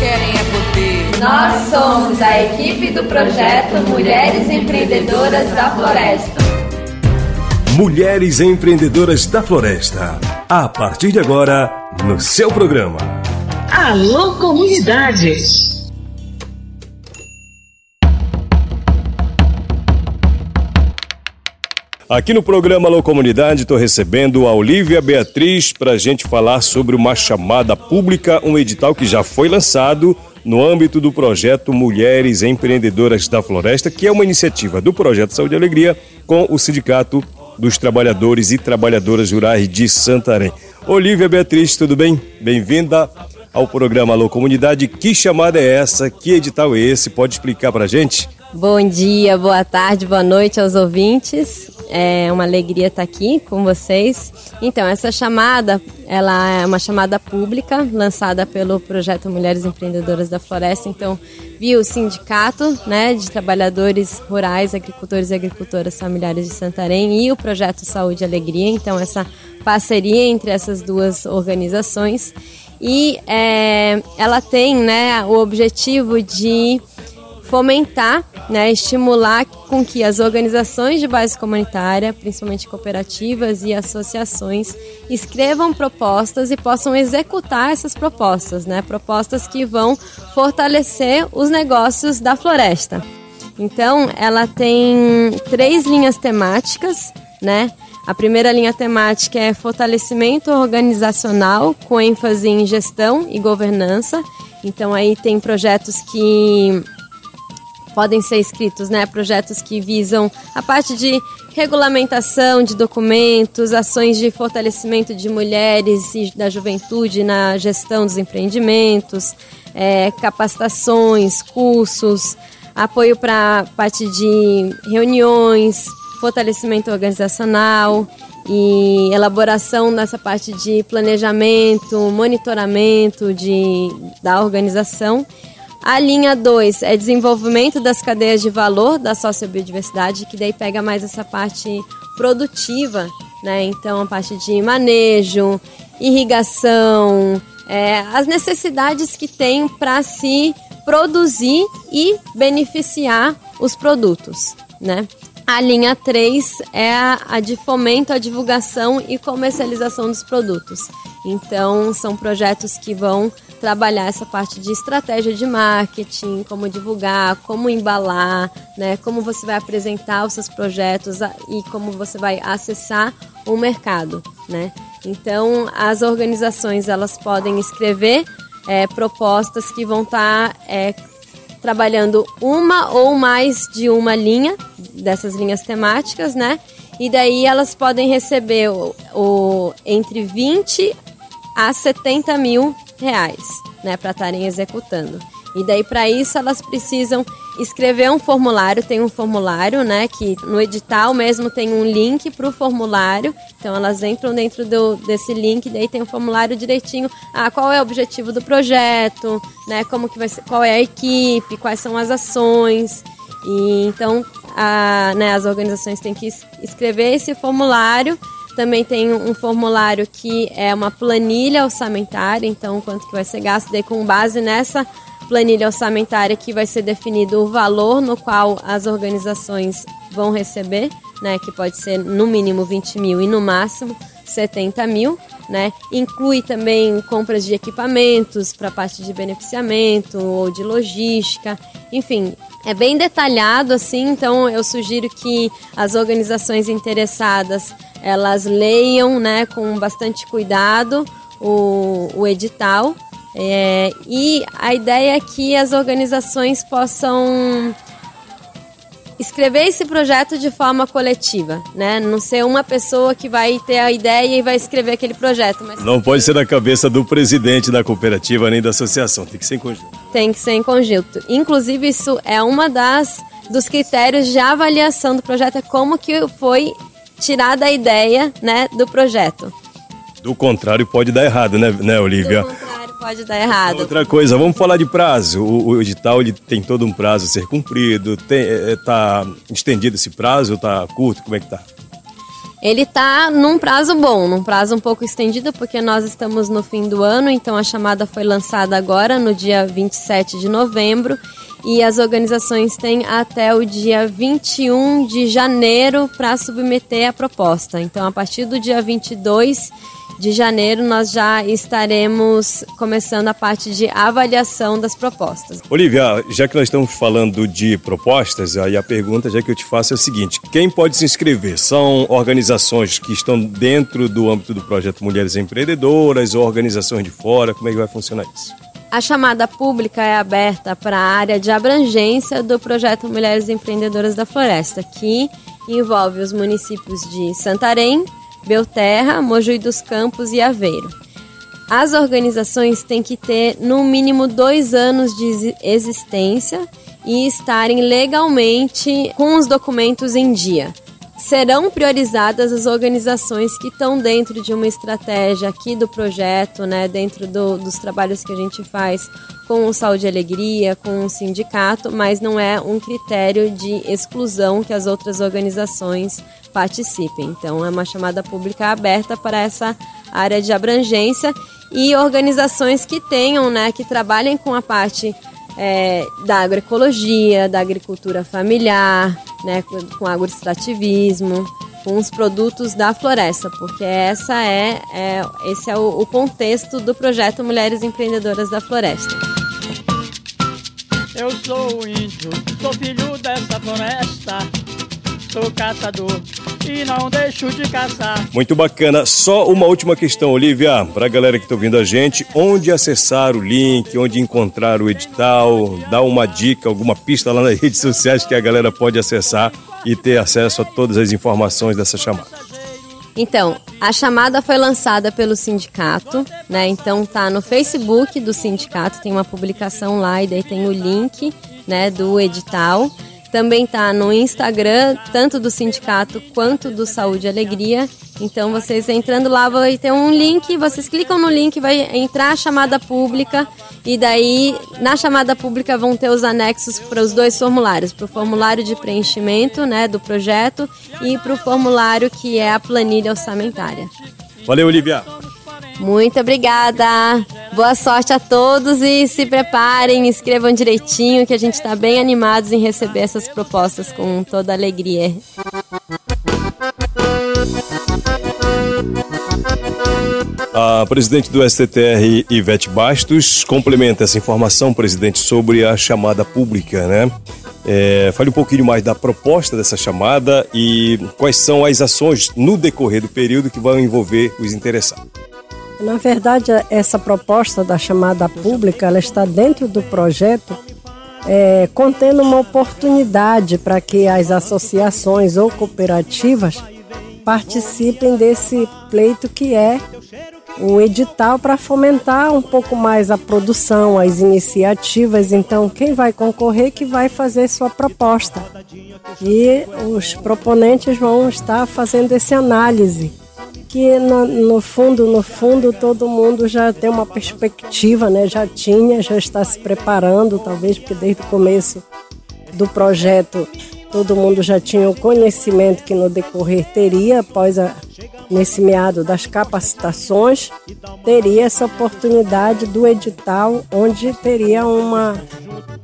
querem é poder. Nós somos a equipe do projeto Mulheres Empreendedoras da Floresta. Mulheres Empreendedoras da Floresta. A partir de agora, no seu programa. Alô, comunidade! Aqui no programa Alô Comunidade, estou recebendo a Olivia Beatriz para a gente falar sobre uma chamada pública, um edital que já foi lançado no âmbito do projeto Mulheres Empreendedoras da Floresta, que é uma iniciativa do Projeto Saúde e Alegria com o Sindicato dos Trabalhadores e Trabalhadoras Rurais de Santarém. Olivia Beatriz, tudo bem? Bem-vinda ao programa Alô Comunidade. Que chamada é essa? Que edital é esse? Pode explicar para a gente? Bom dia, boa tarde, boa noite aos ouvintes. É uma alegria estar aqui com vocês. Então, essa chamada, ela é uma chamada pública lançada pelo projeto Mulheres Empreendedoras da Floresta. Então, viu o sindicato, né, de trabalhadores rurais, agricultores e agricultoras familiares de Santarém e o projeto Saúde e Alegria. Então, essa parceria entre essas duas organizações e é, ela tem, né, o objetivo de fomentar, né, estimular com que as organizações de base comunitária, principalmente cooperativas e associações, escrevam propostas e possam executar essas propostas, né, propostas que vão fortalecer os negócios da floresta. Então, ela tem três linhas temáticas, né? A primeira linha temática é fortalecimento organizacional com ênfase em gestão e governança. Então aí tem projetos que podem ser escritos, né? Projetos que visam a parte de regulamentação de documentos, ações de fortalecimento de mulheres e da juventude na gestão dos empreendimentos, é, capacitações, cursos, apoio para parte de reuniões, fortalecimento organizacional e elaboração nessa parte de planejamento, monitoramento de, da organização a linha 2 é desenvolvimento das cadeias de valor da sociobiodiversidade, que daí pega mais essa parte produtiva, né? Então, a parte de manejo, irrigação, é, as necessidades que tem para se produzir e beneficiar os produtos, né? A linha 3 é a de fomento à divulgação e comercialização dos produtos. Então, são projetos que vão trabalhar essa parte de estratégia de marketing, como divulgar, como embalar, né, como você vai apresentar os seus projetos e como você vai acessar o mercado, né? Então, as organizações elas podem escrever é, propostas que vão estar tá, é, trabalhando uma ou mais de uma linha dessas linhas temáticas, né? E daí elas podem receber o, o entre 20 a 70 mil reais, né, para estarem executando. E daí para isso elas precisam escrever um formulário, tem um formulário, né, que no edital mesmo tem um link para o formulário. Então elas entram dentro do, desse link, daí tem um formulário direitinho, ah, qual é o objetivo do projeto, né, como que vai ser, qual é a equipe, quais são as ações. E então a, né, as organizações têm que escrever esse formulário também tem um formulário que é uma planilha orçamentária, então quanto que vai ser gasto, daí com base nessa planilha orçamentária que vai ser definido o valor no qual as organizações vão receber, né, que pode ser no mínimo 20 mil e no máximo 70 mil, né? Inclui também compras de equipamentos para parte de beneficiamento ou de logística, enfim, é bem detalhado assim, então eu sugiro que as organizações interessadas elas leiam, né, com bastante cuidado o, o edital. É, e a ideia é que as organizações possam escrever esse projeto de forma coletiva, né? Não ser uma pessoa que vai ter a ideia e vai escrever aquele projeto. Mas não pode ser na cabeça do presidente da cooperativa nem da associação, tem que ser em conjunto. Tem que ser em conjunto. Inclusive isso é uma das dos critérios de avaliação do projeto é como que foi tirada a ideia, né, do projeto. Do contrário pode dar errado, né, né Olivia? Do contrário pode dar errado. Outra coisa, vamos falar de prazo. O, o edital ele tem todo um prazo a ser cumprido. Tem, é, é tá estendido esse prazo? Tá curto? Como é que tá? Ele está num prazo bom, num prazo um pouco estendido, porque nós estamos no fim do ano, então a chamada foi lançada agora, no dia 27 de novembro, e as organizações têm até o dia 21 de janeiro para submeter a proposta. Então, a partir do dia 22 de janeiro, nós já estaremos começando a parte de avaliação das propostas. Olivia, já que nós estamos falando de propostas, aí a pergunta já que eu te faço é o seguinte: quem pode se inscrever? São organizações que estão dentro do âmbito do projeto Mulheres Empreendedoras ou organizações de fora? Como é que vai funcionar isso? A chamada pública é aberta para a área de abrangência do projeto Mulheres Empreendedoras da Floresta, que envolve os municípios de Santarém, Belterra, Mojuí dos Campos e Aveiro. As organizações têm que ter no mínimo dois anos de existência e estarem legalmente com os documentos em dia. Serão priorizadas as organizações que estão dentro de uma estratégia aqui do projeto, né, dentro do, dos trabalhos que a gente faz com o Saúde e Alegria, com o sindicato, mas não é um critério de exclusão que as outras organizações participem. Então, é uma chamada pública aberta para essa área de abrangência e organizações que tenham, né, que trabalhem com a parte é, da agroecologia, da agricultura familiar, né, com agroextrativismo, com os produtos da floresta, porque essa é, é esse é o, o contexto do projeto Mulheres Empreendedoras da Floresta. Eu sou índio, sou filho dessa floresta sou caçador e não deixo de caçar. Muito bacana. Só uma última questão, Olivia, para a galera que está ouvindo a gente, onde acessar o link, onde encontrar o edital, dá uma dica, alguma pista lá nas redes sociais que a galera pode acessar e ter acesso a todas as informações dessa chamada. Então, a chamada foi lançada pelo sindicato, né? Então tá no Facebook do sindicato, tem uma publicação lá e daí tem o link, né, do edital. Também tá no Instagram, tanto do sindicato quanto do Saúde e Alegria. Então vocês entrando lá vai ter um link, vocês clicam no link, vai entrar a chamada pública e daí na chamada pública vão ter os anexos para os dois formulários, para o formulário de preenchimento, né, do projeto e para o formulário que é a planilha orçamentária. Valeu, Olivia. Muito obrigada. Boa sorte a todos e se preparem, escrevam direitinho que a gente está bem animados em receber essas propostas com toda alegria. A presidente do STTR, Ivete Bastos, complementa essa informação, presidente, sobre a chamada pública, né? É, fale um pouquinho mais da proposta dessa chamada e quais são as ações no decorrer do período que vão envolver os interessados. Na verdade, essa proposta da chamada pública, ela está dentro do projeto, é, contendo uma oportunidade para que as associações ou cooperativas participem desse pleito que é um edital para fomentar um pouco mais a produção, as iniciativas. Então, quem vai concorrer que vai fazer sua proposta. E os proponentes vão estar fazendo essa análise que no, no, fundo, no fundo, todo mundo já tem uma perspectiva, né? Já tinha, já está se preparando, talvez porque desde o começo do projeto todo mundo já tinha o conhecimento que no decorrer teria, após a, nesse meado das capacitações, teria essa oportunidade do edital, onde teria uma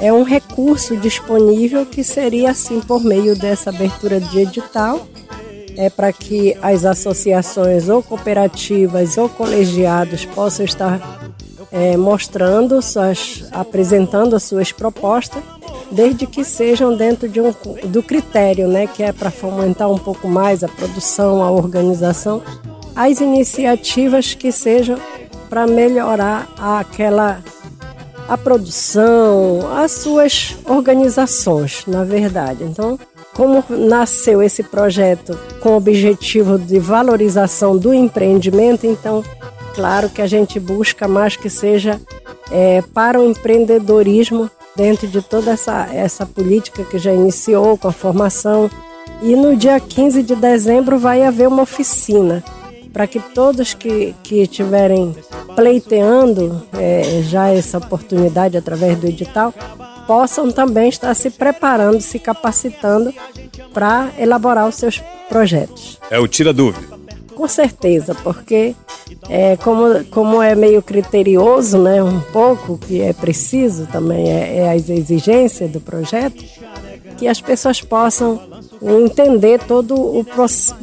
é um recurso disponível que seria assim por meio dessa abertura de edital é para que as associações ou cooperativas ou colegiados possam estar é, mostrando, suas, apresentando as suas propostas, desde que sejam dentro de um, do critério, né, que é para fomentar um pouco mais a produção, a organização, as iniciativas que sejam para melhorar aquela a produção, as suas organizações, na verdade. Então, como nasceu esse projeto com o objetivo de valorização do empreendimento, então, claro que a gente busca mais que seja é, para o empreendedorismo dentro de toda essa, essa política que já iniciou com a formação. E no dia 15 de dezembro vai haver uma oficina para que todos que, que tiverem pleiteando é, já essa oportunidade através do edital, possam também estar se preparando, se capacitando para elaborar os seus projetos. É o tira dúvida. Com certeza, porque é, como, como é meio criterioso, né, um pouco, que é preciso também, é, é as exigências do projeto, que as pessoas possam entender todo o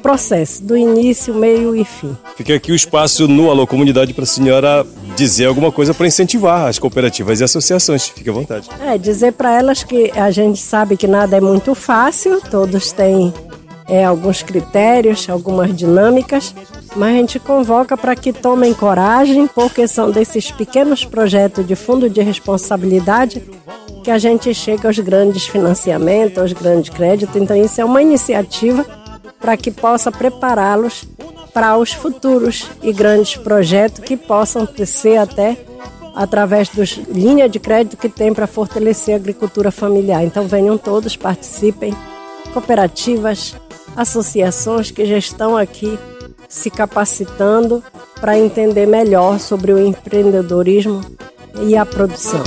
processo, do início, meio e fim. Fica aqui o espaço no Alô Comunidade para a senhora dizer alguma coisa para incentivar as cooperativas e associações. Fique à vontade. É, dizer para elas que a gente sabe que nada é muito fácil, todos têm é, alguns critérios, algumas dinâmicas, mas a gente convoca para que tomem coragem, porque são desses pequenos projetos de fundo de responsabilidade que a gente chega aos grandes financiamentos, aos grandes créditos. Então, isso é uma iniciativa para que possa prepará-los para os futuros e grandes projetos que possam ser até através das linhas de crédito que tem para fortalecer a agricultura familiar. Então, venham todos, participem, cooperativas, associações que já estão aqui se capacitando para entender melhor sobre o empreendedorismo e a produção.